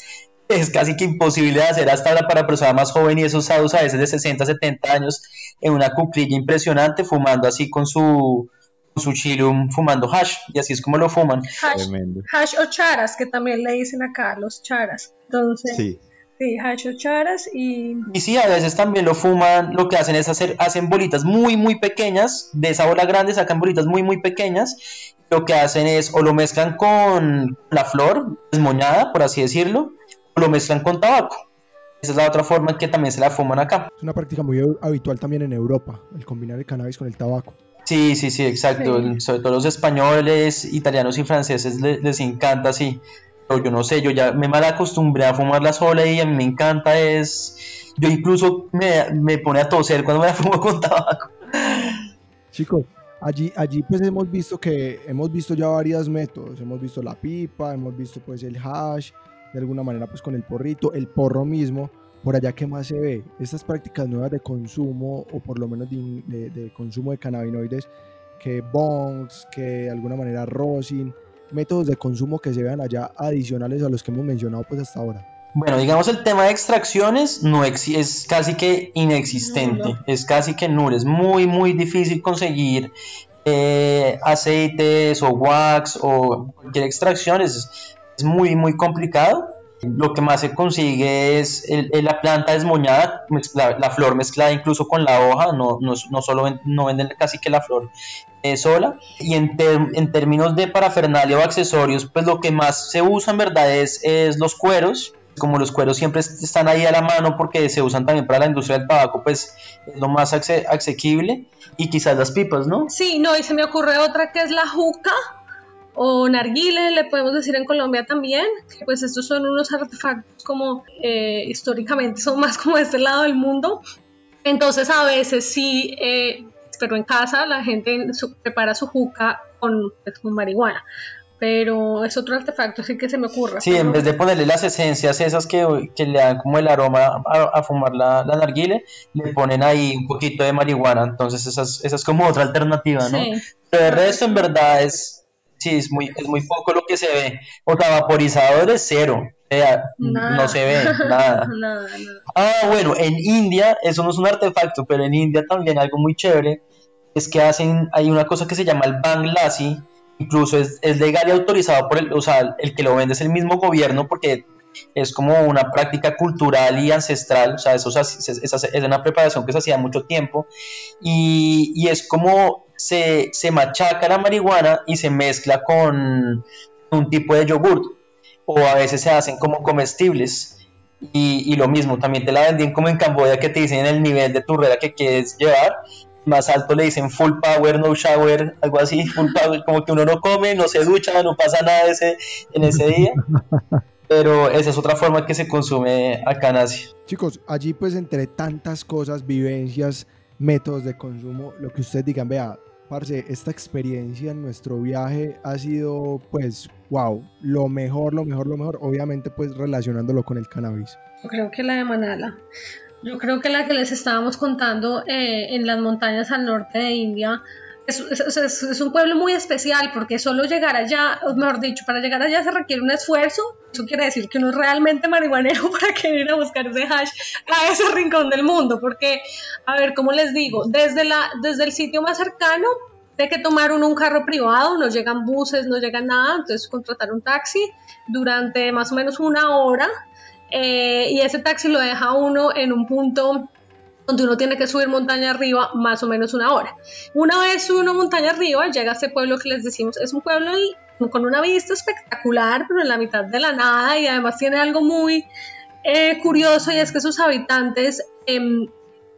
es casi que imposible de hacer hasta para personas más jóvenes y esos sadhus a veces de 60, 70 años en una cuclilla impresionante fumando así con su con su chilum fumando hash y así es como lo fuman. Hash, o charas que también le dicen acá los charas. Entonces, sí. Sí, hash o charas y... Y sí, a veces también lo fuman, lo que hacen es hacer, hacen bolitas muy, muy pequeñas, de esa bola grande sacan bolitas muy, muy pequeñas, lo que hacen es o lo mezclan con la flor desmoñada, por así decirlo, lo mezclan con tabaco. Esa es la otra forma en que también se la fuman acá. Es una práctica muy habitual también en Europa, el combinar el cannabis con el tabaco. Sí, sí, sí, exacto. Sobre todo los españoles, italianos y franceses les, encanta, sí. Yo no sé, yo ya me mal acostumbré a fumar la sola y a mí me encanta es... Yo incluso me, me pone a toser cuando me la fumo con tabaco. Chicos, allí, allí pues hemos visto que hemos visto ya varios métodos. Hemos visto la pipa, hemos visto pues el hash, de alguna manera pues con el porrito, el porro mismo, por allá que más se ve, estas prácticas nuevas de consumo o por lo menos de, de, consumo de cannabinoides, que bongs, que de alguna manera rosin, métodos de consumo que se vean allá adicionales a los que hemos mencionado pues hasta ahora. Bueno, digamos el tema de extracciones no es casi que inexistente, es casi que nulo, es muy muy difícil conseguir eh, aceites o wax o cualquier extracción, es, es muy, muy complicado. Lo que más se consigue es la planta desmoñada, la, flor mezclada incluso con la hoja, no, no, no solo no venden casi que la flor eh, sola. Y en, en, términos de parafernalia o accesorios, pues lo que más se usa en verdad es, es los cueros. Como los cueros siempre están ahí a la mano porque se usan también para la industria del tabaco, pues es lo más asequible. Y quizás las pipas, ¿no? Sí, no, y se me ocurre otra que es la juca o narguile, le podemos decir en Colombia también, pues estos son unos artefactos como eh, históricamente son más como de este lado del mundo. Entonces a veces sí, eh, pero en casa la gente prepara su juca con, pues, con marihuana pero es otro artefacto así que se me ocurre. Sí, en vez de ponerle las esencias esas que, que le dan como el aroma a, fumar la, la, narguile, le ponen ahí un poquito de marihuana, entonces esa es, esa es como otra alternativa, ¿no? Pero el resto en verdad es, sí, es muy, es muy poco lo que se ve. O sea, vaporizadores, cero. O sea, no se ve nada. nada, Ah, bueno, en India, eso no es un artefacto, pero en India también algo muy chévere es que hacen, hay una cosa que se llama el Bang Lassi, incluso es, es legal y autorizado por el, o sea, el que lo vende es el mismo gobierno porque es como una práctica cultural y ancestral, o sea, eso es, es, una preparación que se hacía mucho tiempo y, y es como se, se, machaca la marihuana y se mezcla con un tipo de yogurt o a veces se hacen como comestibles Y, y, lo mismo, también te la vendían como en Camboya que te dicen el nivel de turrera que quieres llevar. Más alto le dicen full power, no shower, algo así, full power, como que uno no come, no se ducha, no pasa nada ese, en ese día. Pero esa es otra forma que se consume acá en Asia. Chicos, allí pues entre tantas cosas, vivencias, métodos de consumo, lo que ustedes digan, vea, Parce, esta experiencia en nuestro viaje ha sido, pues, wow, lo mejor, lo mejor, lo mejor, obviamente, pues, relacionándolo con el cannabis. Yo creo que la de Manala. Yo creo que la que les estábamos contando eh, en las montañas al norte de India es, un pueblo muy especial porque solo llegar allá, mejor dicho, para llegar allá se requiere un esfuerzo. Eso quiere decir que uno es realmente marihuanero para querer ir a buscar ese hash a ese rincón del mundo. Porque, a ver, ¿cómo les digo? Desde, la, desde el sitio más cercano hay que tomar uno un carro privado, no llegan buses, no llegan nada, entonces contratar un taxi durante más o menos una hora eh, y ese taxi lo deja uno en un punto donde uno tiene que subir montaña arriba más o menos una hora. Una vez una montaña arriba, llega a este pueblo que les decimos, es un pueblo con una vista espectacular, pero en la mitad de la nada y además tiene algo muy eh, curioso y es que sus habitantes em,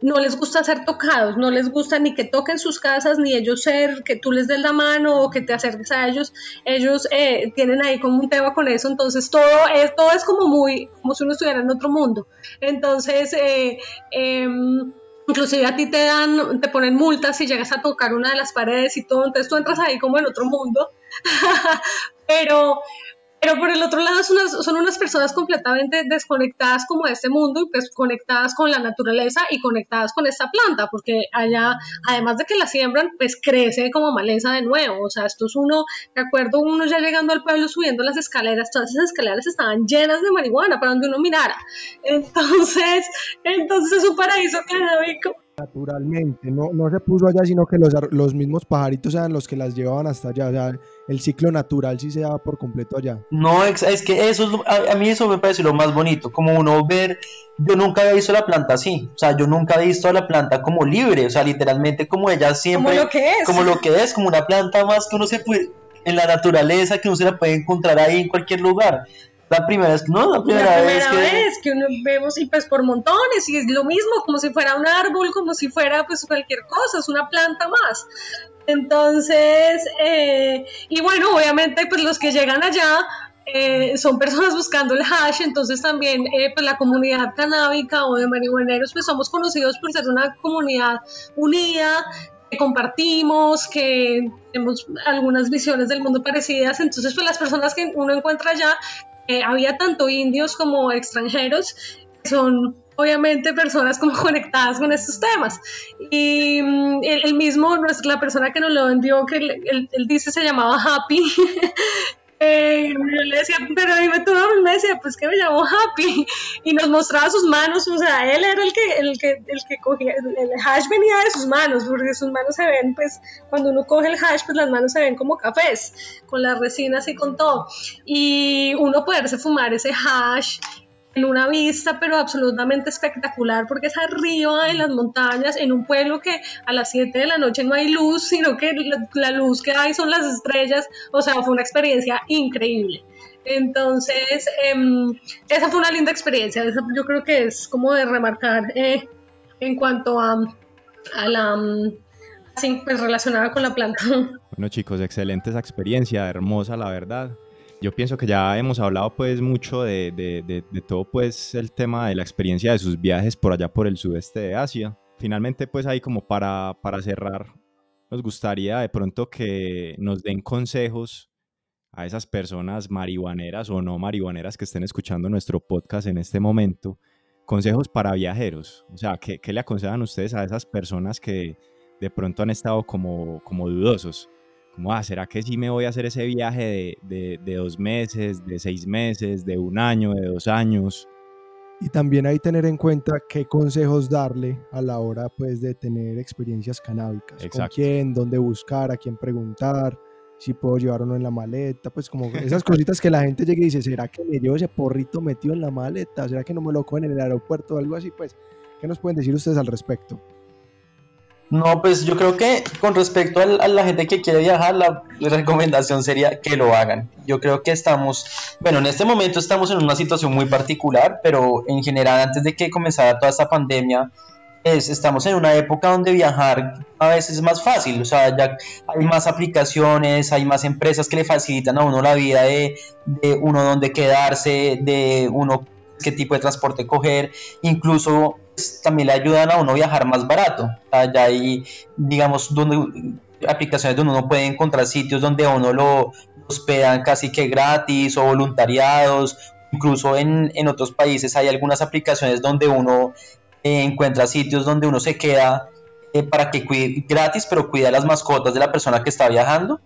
no les gusta ser tocados, no les gusta ni que toquen sus casas, ni ellos ser, que tú les des la mano o que te acerques a ellos. Ellos eh, tienen ahí como un tema con eso, entonces todo es, todo es como muy, como si uno estuviera en otro mundo. Entonces, eh, em, inclusive a ti te dan, te ponen multas si llegas a tocar una de las paredes y todo, entonces tú entras ahí como en otro mundo. pero, pero por el otro lado son unas, son unas personas completamente desconectadas como de este mundo y pues conectadas con la naturaleza y conectadas con esta planta, porque allá, además de que la siembran, pues crece como maleza de nuevo. O sea, esto es uno, de acuerdo, uno ya llegando al pueblo subiendo las escaleras, todas esas escaleras estaban llenas de marihuana para donde uno mirara. Entonces, entonces es un paraíso canábico naturalmente, no, no se puso allá, sino que los, los mismos pajaritos eran los que las llevaban hasta allá, o sea, el ciclo natural sí se daba por completo allá. No, es, que eso es, a, mí eso me parece lo más bonito, como uno ver, yo nunca había visto la planta así, o sea, yo nunca he visto la planta como libre, o sea, literalmente como ella siempre, como lo que es, como, lo que es, como una planta más que uno se puede, en la naturaleza, que uno se la puede encontrar ahí en cualquier lugar la primera vez, no, la primera, la primera vez, que... uno vemos y pues por montones y es lo mismo, como si fuera un árbol, como si fuera pues cualquier cosa, es una planta más. Entonces, eh, y bueno, obviamente pues los que llegan allá eh, son personas buscando el hash, entonces también eh, pues la comunidad canábica o de marihuaneros pues somos conocidos por ser una comunidad unida, que compartimos, que tenemos algunas visiones del mundo parecidas, entonces pues las personas que uno encuentra allá eh, había tanto indios como extranjeros, que son obviamente personas como conectadas con estos temas. Y mm, el, mismo, la persona que nos lo vendió, que él, dice se llamaba Happy, eh, yo le decía, pero dime tu nombre, me decía, pues que me llamo Happy, y nos mostraba sus manos, o sea, él era el que, el que, el que cogía, el hash venía de sus manos, porque sus manos se ven, pues, cuando uno coge el hash, pues las manos se ven como cafés, con las resinas y con todo, y uno poderse fumar ese hash en una vista pero absolutamente espectacular porque es arriba en las montañas, en un pueblo que a las 7 de la noche no hay luz, sino que la, luz que hay son las estrellas, o sea, fue una experiencia increíble. Entonces, em, esa fue una linda experiencia, yo creo que es como de remarcar eh, en cuanto a, a la... Sí, pues relacionada con la planta. Bueno chicos, excelente esa experiencia, hermosa la verdad yo pienso que ya hemos hablado pues mucho de, de, de, todo pues el tema de la experiencia de sus viajes por allá por el sudeste de Asia. Finalmente pues ahí como para, para cerrar, nos gustaría de pronto que nos den consejos a esas personas marihuaneras o no marihuaneras que estén escuchando nuestro podcast en este momento, consejos para viajeros. O sea, ¿qué, qué le aconsejan ustedes a esas personas que de pronto han estado como, como dudosos? Como, ah, ¿será que sí me voy a hacer ese viaje de, de, dos meses, de seis meses, de un año, de dos años? Y también hay que tener en cuenta qué consejos darle a la hora pues de tener experiencias canábicas. Con quién, dónde buscar, a quién preguntar, si puedo llevar o no en la maleta, pues como esas cositas que la gente llega y dice, ¿será que me llevo ese porrito metido en la maleta? ¿Será que no me lo cogen en el aeropuerto o algo así? Pues, ¿qué nos pueden decir ustedes al respecto? No, pues yo creo que con respecto a la gente que quiere viajar, la recomendación sería que lo hagan. Yo creo que estamos, bueno, en este momento estamos en una situación muy particular, pero en general antes de que comenzara toda esta pandemia, es, estamos en una época donde viajar a veces es más fácil, o sea, ya hay más aplicaciones, hay más empresas que le facilitan a uno la vida de, de uno dónde quedarse, de uno qué tipo de transporte coger, incluso también le ayudan a uno viajar más barato. ya hay, digamos, donde, aplicaciones donde uno puede encontrar sitios donde uno lo hospedan casi que gratis o voluntariados. Incluso en, en otros países hay algunas aplicaciones donde uno eh, encuentra sitios donde uno se queda eh, para que cuide gratis, pero cuida las mascotas de la persona que está viajando.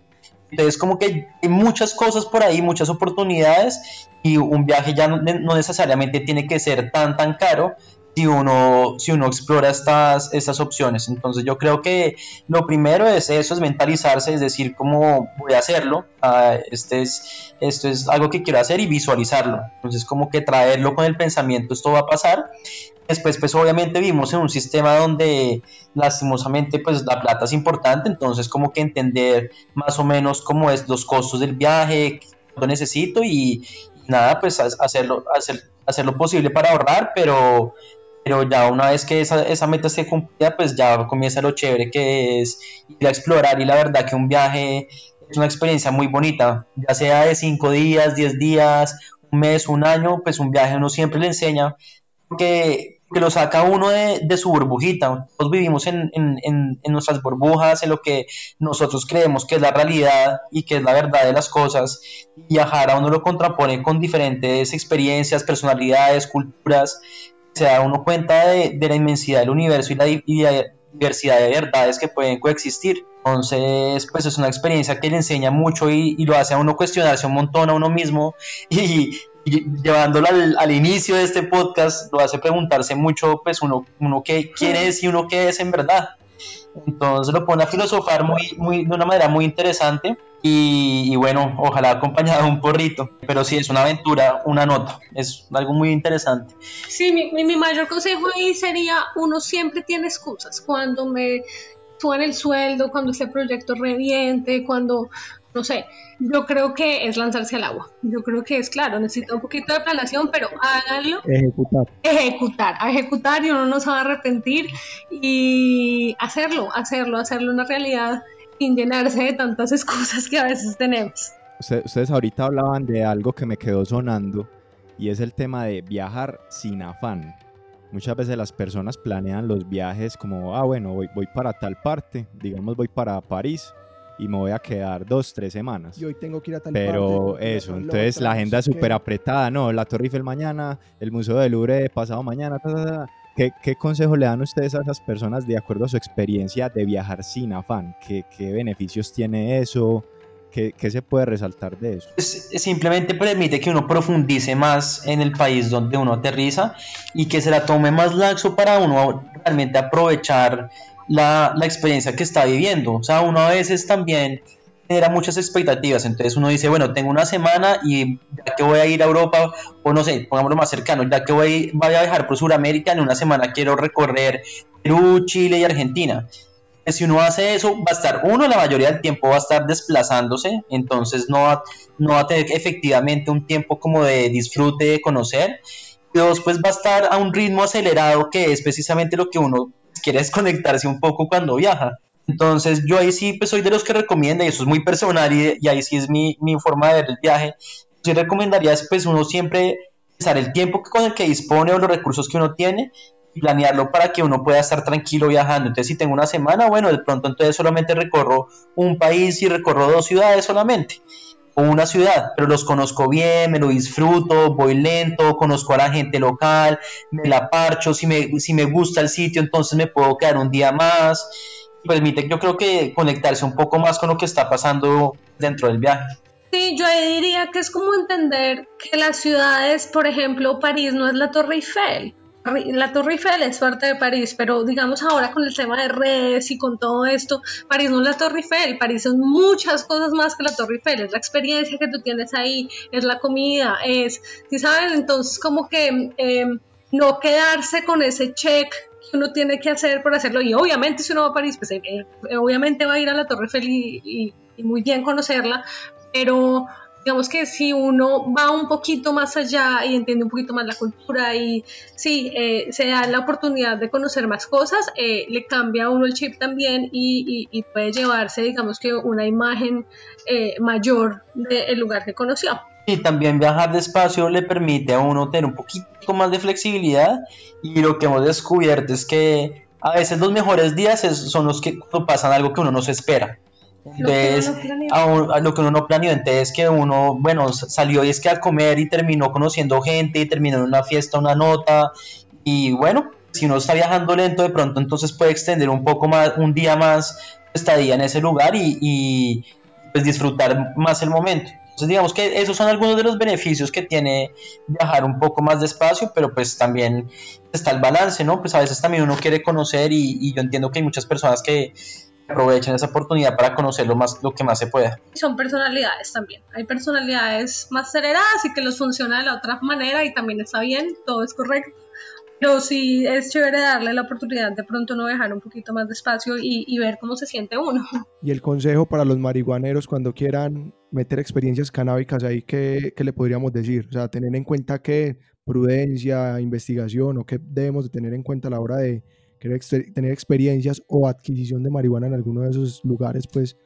Entonces, como que hay muchas cosas por ahí, muchas oportunidades, y un viaje ya no, necesariamente tiene que ser tan, tan caro si uno, si uno explora estas, estas opciones. Entonces, yo creo que lo primero es eso, es mentalizarse, es decir, cómo voy a hacerlo. Ah, este es, esto es algo que quiero hacer y visualizarlo. Entonces, como que traerlo con el pensamiento, esto va a pasar. Después, pues obviamente vivimos en un sistema donde lastimosamente pues la plata es importante, entonces como que entender más o menos cómo es los costos del viaje, lo necesito y, nada, pues hacerlo, hacer, hacer lo posible para ahorrar, pero, pero ya una vez que esa, esa meta esté cumplida, pues ya comienza lo chévere que es ir a explorar y la verdad que un viaje es una experiencia muy bonita, ya sea de cinco días, diez días, un mes, un año, pues un viaje uno siempre le enseña porque que lo saca uno de, su burbujita. Nosotros vivimos en, nuestras burbujas, en lo que nosotros creemos que es la realidad y que es la verdad de las cosas. Viajar a uno lo contrapone con diferentes experiencias, personalidades, culturas. Se da uno cuenta de, la inmensidad del universo y la, diversidad de verdades que pueden coexistir. Entonces, pues es una experiencia que le enseña mucho y, lo hace a uno cuestionarse un montón a uno mismo y, llevándolo al, inicio de este podcast, lo hace preguntarse mucho, pues uno, uno qué, quién es y uno qué es en verdad. Entonces lo pone a filosofar muy, muy, de una manera muy interesante y, bueno, ojalá acompañado de un porrito, pero sí es una aventura, una nota, es algo muy interesante. Sí, mi, mayor consejo ahí sería, uno siempre tiene excusas, cuando me suena el sueldo, cuando ese proyecto reviente, cuando no sé, yo creo que es lanzarse al agua. Yo creo que es claro, necesita un poquito de planación, pero háganlo. Ejecutar. Ejecutar, a ejecutar y uno no se va a arrepentir y hacerlo, hacerlo, hacerlo una realidad sin llenarse de tantas excusas que a veces tenemos. Ustedes ahorita hablaban de algo que me quedó sonando y es el tema de viajar sin afán. Muchas veces las personas planean los viajes como, ah, bueno, voy, voy para tal parte, digamos voy para París, y me voy a quedar dos, tres semanas. Y hoy tengo que ir a tal Pero eso, entonces la agenda es súper apretada, ¿no? La Torre Eiffel mañana, el Museo del Louvre pasado mañana, ¿Qué, ¿Qué, consejo le dan ustedes a esas personas de acuerdo a su experiencia de viajar sin afán? ¿Qué, qué beneficios tiene eso? ¿Qué, ¿Qué, se puede resaltar de eso? simplemente permite que uno profundice más en el país donde uno aterriza y que se la tome más laxo para uno realmente aprovechar la, experiencia que está viviendo. O sea, uno a veces también genera muchas expectativas. Entonces uno dice, bueno, tengo una semana y ya que voy a ir a Europa, o no sé, pongámoslo más cercano, ya que voy, voy a viajar por Sudamérica, en una semana quiero recorrer Perú, Chile y Argentina. Si uno hace eso, va a estar, uno, la mayoría del tiempo va a estar desplazándose, entonces no va, no va a tener efectivamente un tiempo como de disfrute, de conocer. Y dos, pues va a estar a un ritmo acelerado, que es precisamente lo que uno quiere desconectarse un poco cuando viaja. Entonces yo ahí sí pues soy de los que recomienda y eso es muy personal y, ahí sí es mi, mi, forma de ver el viaje. Sí recomendaría pues uno siempre usar el tiempo con el que dispone o los recursos que uno tiene y planearlo para que uno pueda estar tranquilo viajando. Entonces si tengo una semana, bueno, de pronto entonces solamente recorro un país y recorro dos ciudades solamente o una ciudad, pero los conozco bien, me lo disfruto, voy lento, conozco a la gente local, me la parcho, si me, si me gusta el sitio, entonces me puedo quedar un día más. Permite, yo creo que conectarse un poco más con lo que está pasando dentro del viaje. Sí, yo diría que es como entender que las ciudades, por ejemplo, París no es la Torre Eiffel la Torre Eiffel es parte de París, pero digamos ahora con el tema de redes y con todo esto, París no es la Torre Eiffel, París son muchas cosas más que la Torre Eiffel, es la experiencia que tú tienes ahí, es la comida, es, ¿sí saben? Entonces como que em, no quedarse con ese check que uno tiene que hacer por hacerlo. Y obviamente si uno va a París, pues eh, eh, obviamente va a ir a la Torre Eiffel y, y muy bien conocerla, pero digamos que si uno va un poquito más allá y entiende un poquito más la cultura y sí, eh, se da la oportunidad de conocer más cosas, eh, le cambia a uno el chip también y, puede llevarse, digamos que una imagen eh, mayor del lugar que conoció. Y también viajar despacio le permite a uno tener un poquito más de flexibilidad y lo que hemos descubierto es que a veces los mejores días son los que pasan algo que uno no se espera. Entonces, a, lo que uno no planeó, entonces que uno, bueno, salió y es que a comer y terminó conociendo gente y terminó en una fiesta, una nota y bueno, si uno está viajando lento de pronto entonces puede extender un poco más, un día más estadía en ese lugar y, y pues disfrutar más el momento. Entonces digamos que esos son algunos de los beneficios que tiene viajar un poco más despacio, pero pues también está el balance, ¿no? Pues a veces también uno quiere conocer y, y yo entiendo que hay muchas personas que aprovechen esa oportunidad para conocer lo, más, lo que más se pueda. Son personalidades también. Hay personalidades más aceleradas y que los funciona de la otra manera y también está bien, todo es correcto. Pero sí es chévere darle la oportunidad de pronto no dejar un poquito más despacio y, y ver cómo se siente uno. Y el consejo para los marihuaneros cuando quieran meter experiencias canábicas ahí, ¿qué, ¿qué, le podríamos decir? O sea, tener en cuenta que prudencia, investigación o qué debemos de tener en cuenta a la hora de, tener experiencias o adquisición de marihuana en alguno de esos lugares, pues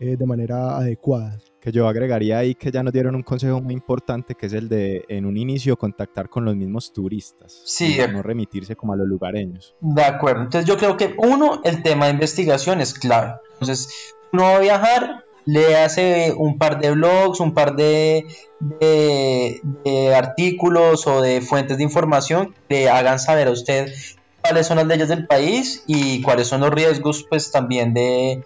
eh, de manera adecuada. Que yo agregaría ahí que ya nos dieron un consejo muy importante, que es el de en un inicio contactar con los mismos turistas. Sí. No remitirse como a los lugareños. De acuerdo. Entonces yo creo que uno, el tema de investigación es clave. Entonces, uno va a viajar, le hace un par de blogs, un par de, de, de, artículos o de fuentes de información que hagan saber a usted cuáles son las leyes del país y cuáles son los riesgos pues también de,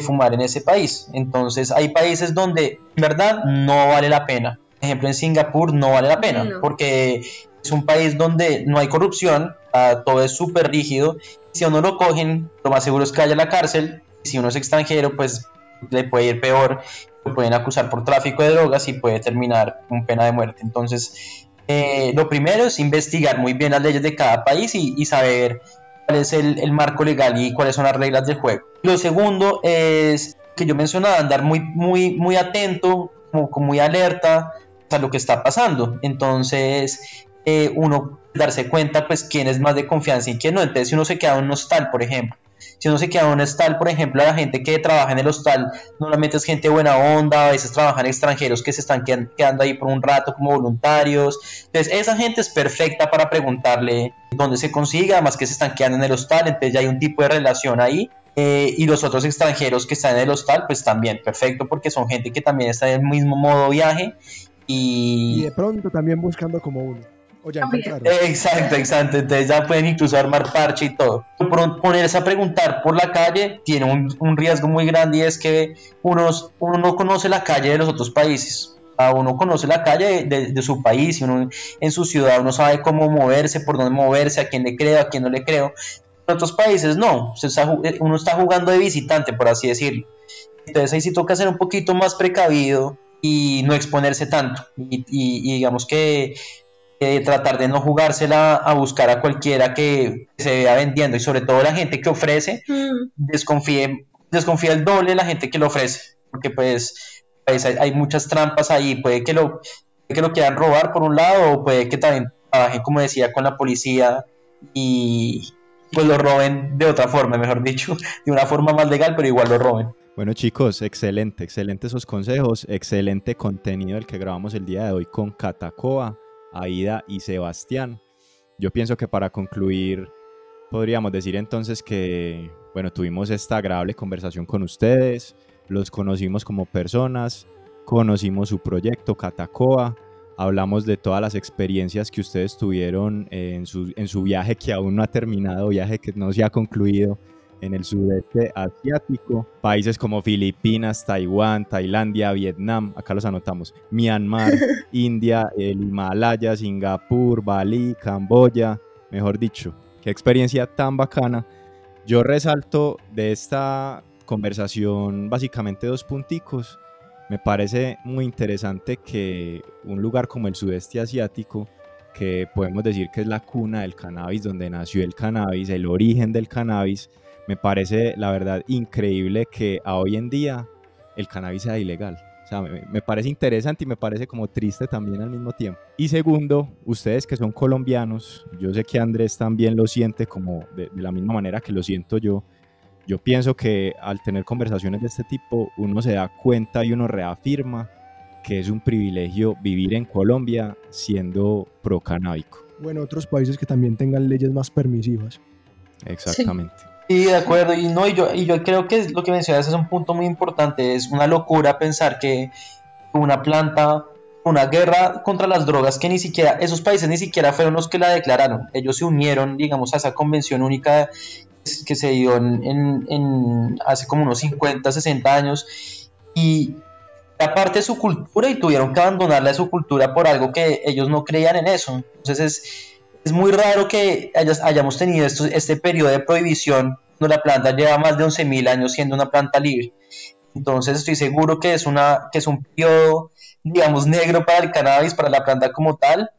fumar en ese país. Entonces hay países donde en verdad no vale la pena. Por ejemplo, en Singapur no vale la pena porque es un país donde no hay corrupción, ah, todo es súper rígido. Si a uno lo cogen, lo más seguro es que vaya a la cárcel. Si uno es extranjero, pues le puede ir peor. Lo pueden acusar por tráfico de drogas y puede terminar con pena de muerte. Entonces, eh, lo primero es investigar muy bien las leyes de cada país y, saber cuál es el, marco legal y cuáles son las reglas del juego. Lo segundo es que yo mencionaba, andar muy, muy, muy atento, muy alerta a lo que está pasando. Entonces, eh, uno darse cuenta, pues, quién es más de confianza y quién no. Entonces, si uno se queda en un hostal, por ejemplo, si uno se queda en un hostal, por ejemplo, la gente que trabaja en el hostal normalmente es gente buena onda, a veces trabajan extranjeros que se están quedando ahí por un rato como voluntarios. Entonces, esa gente es perfecta para preguntarle dónde se consigue, además que se están quedando en el hostal, entonces ya hay un tipo de relación ahí. Eh, y los otros extranjeros que están en el hostal, pues también perfecto, porque son gente que también está en el mismo modo viaje. Y, y de pronto también buscando como uno. Exacto, exacto. Entonces ya pueden incluso armar parche y todo. Ponerse a preguntar por la calle tiene un, riesgo muy grande y es que uno, uno no conoce la calle de los otros países. Uno conoce la calle de, su país y uno en su ciudad uno sabe cómo moverse, por dónde moverse, a quién le creo, a quién no le creo. En otros países no, uno está jugando de visitante, por así decirlo. Entonces ahí sí toca ser un poquito más precavido y no exponerse tanto. y digamos que eh, tratar de no jugársela a buscar a cualquiera que se vea vendiendo y sobre todo la gente que ofrece, mm. desconfíe, desconfía el doble de la gente que lo ofrece, porque pues, pues hay, muchas trampas ahí, puede que lo, que lo quieran robar por un lado o puede que también trabajen, como decía, con la policía y pues lo roben de otra forma, mejor dicho, de una forma más legal, pero igual lo roben. Bueno chicos, excelente, excelente esos consejos, excelente contenido el que grabamos el día de hoy con Catacoa. Aida y Sebastián. Yo pienso que para concluir, podríamos decir entonces que, bueno, tuvimos esta agradable conversación con ustedes, los conocimos como personas, conocimos su proyecto Catacoa, hablamos de todas las experiencias que ustedes tuvieron en su, en su viaje que aún no ha terminado, viaje que no se ha concluido en el sudeste asiático, países como Filipinas, Taiwán, Tailandia, Vietnam, acá los anotamos, Myanmar, India, el Himalaya, Singapur, Bali, Camboya, mejor dicho, qué experiencia tan bacana. Yo resalto de esta conversación básicamente dos punticos. Me parece muy interesante que un lugar como el sudeste asiático que podemos decir que es la cuna del cannabis, donde nació el cannabis, el origen del cannabis, me parece la verdad increíble que a hoy en día el cannabis sea ilegal. O sea, me, me parece interesante y me parece como triste también al mismo tiempo. Y segundo, ustedes que son colombianos, yo sé que Andrés también lo siente como de, de la misma manera que lo siento yo. Yo pienso que al tener conversaciones de este tipo, uno se da cuenta y uno reafirma que es un privilegio vivir en Colombia siendo pro-canábico. Bueno, otros países que también tengan leyes más permisivas. Exactamente. Sí, de acuerdo. Y no, y yo, y yo creo que lo que mencionas es un punto muy importante. Es una locura pensar que una planta, una guerra contra las drogas que ni siquiera, esos países ni siquiera fueron los que la declararon. Ellos se unieron, digamos, a esa convención única que se dio en hace como unos 50, 60 años. Y aparte de su cultura y tuvieron que abandonarla de su cultura por algo que ellos no creían en eso. Entonces es, es muy raro que hayamos tenido este periodo de prohibición cuando la planta lleva más de 11.000 años siendo una planta libre. Entonces estoy seguro que es, una, un periodo, digamos, negro para el cannabis, para la planta como tal,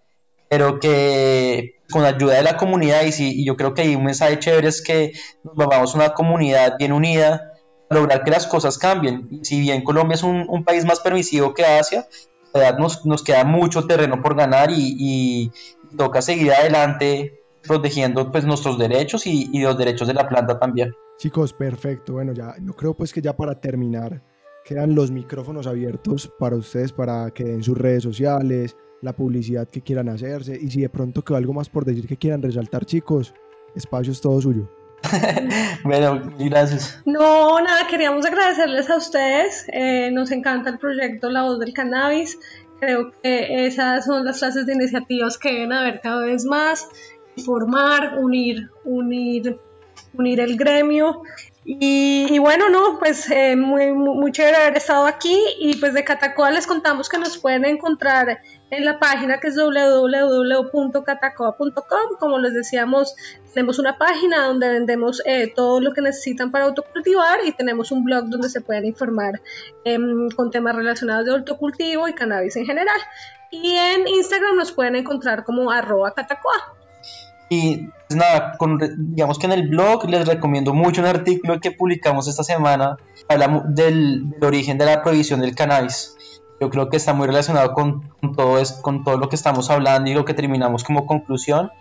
pero que con la ayuda de la comunidad, y, si, y yo creo que hay un mensaje chévere es que nos volvamos una comunidad bien unida, lograr que las cosas cambien. Si bien Colombia es un, país más permisivo que Asia, nos, queda mucho terreno por ganar y, toca seguir adelante protegiendo pues nuestros derechos y, y, los derechos de la planta también. Chicos, perfecto. Bueno, ya yo creo pues que ya para terminar quedan los micrófonos abiertos para ustedes para que den sus redes sociales, la publicidad que quieran hacerse y si de pronto quedó algo más por decir que quieran resaltar, chicos, espacio es todo suyo. bueno, gracias. No, nada, queríamos agradecerles a ustedes. Eh, nos encanta el proyecto La Voz del Cannabis. Creo que esas son las clases de iniciativas que deben haber cada vez más. Formar, unir, unir, unir el gremio. Y, bueno, no, pues eh, muy, muy haber estado aquí. Y pues de Catacoa les contamos que nos pueden encontrar en la página que es www.catacoa.com. Como les decíamos, tenemos una página donde vendemos eh, todo lo que necesitan para autocultivar y tenemos un blog donde se pueden informar eh, con temas relacionados de autocultivo y cannabis en general. Y en Instagram nos pueden encontrar como arroba catacoa. Y pues nada, con, digamos que en el blog les recomiendo mucho un artículo que publicamos esta semana, hablamos del, del origen de la prohibición del cannabis yo creo que está muy relacionado con, con, todo, es, con todo lo que estamos hablando y lo que terminamos como conclusión.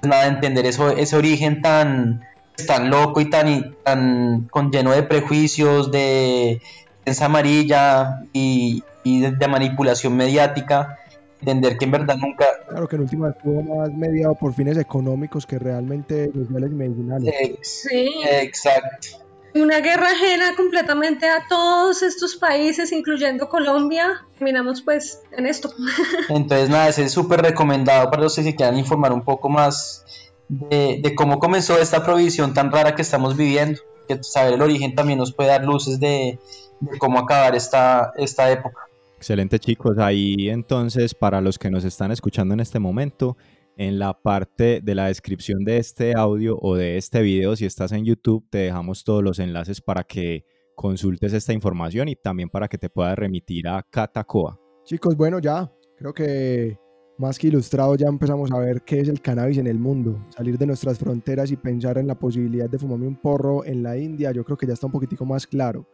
Pues nada, entender eso, ese origen tan, tan loco y tan, tan con lleno de prejuicios, de prensa amarilla y, y de, de, manipulación mediática. Entender que en verdad nunca. Claro que en última estuvo más mediado por fines económicos que realmente sociales y medicinales. Sí. Exacto una guerra ajena completamente a todos estos países, incluyendo Colombia. Terminamos pues en esto. Entonces nada, ese es súper recomendado para los que se quieran informar un poco más de, de, cómo comenzó esta provisión tan rara que estamos viviendo. Que saber el origen también nos puede dar luces de, de cómo acabar esta, esta época. Excelente chicos, ahí entonces para los que nos están escuchando en este momento, en la parte de la descripción de este audio o de este video, si estás en YouTube, te dejamos todos los enlaces para que consultes esta información y también para que te puedas remitir a Catacoa. Chicos, bueno, ya creo que más que ilustrado ya empezamos a ver qué es el cannabis en el mundo, salir de nuestras fronteras y pensar en la posibilidad de fumarme un porro en la India, yo creo que ya está un poquitico más claro.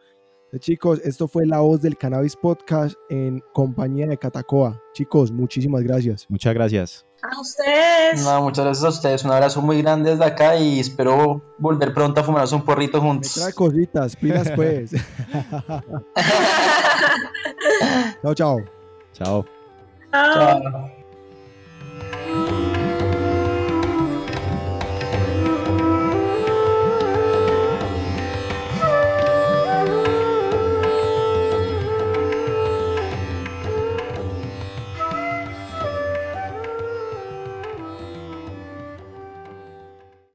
Entonces, chicos, esto fue la voz del Cannabis Podcast en compañía de Catacoa. Chicos, muchísimas gracias. Muchas gracias. A ustedes. No, muchas gracias a ustedes. Un abrazo muy grande desde acá y espero volver pronto a fumarnos un porrito juntos. Me trae cositas, pilas pues. chao, chao. Chao. Chao.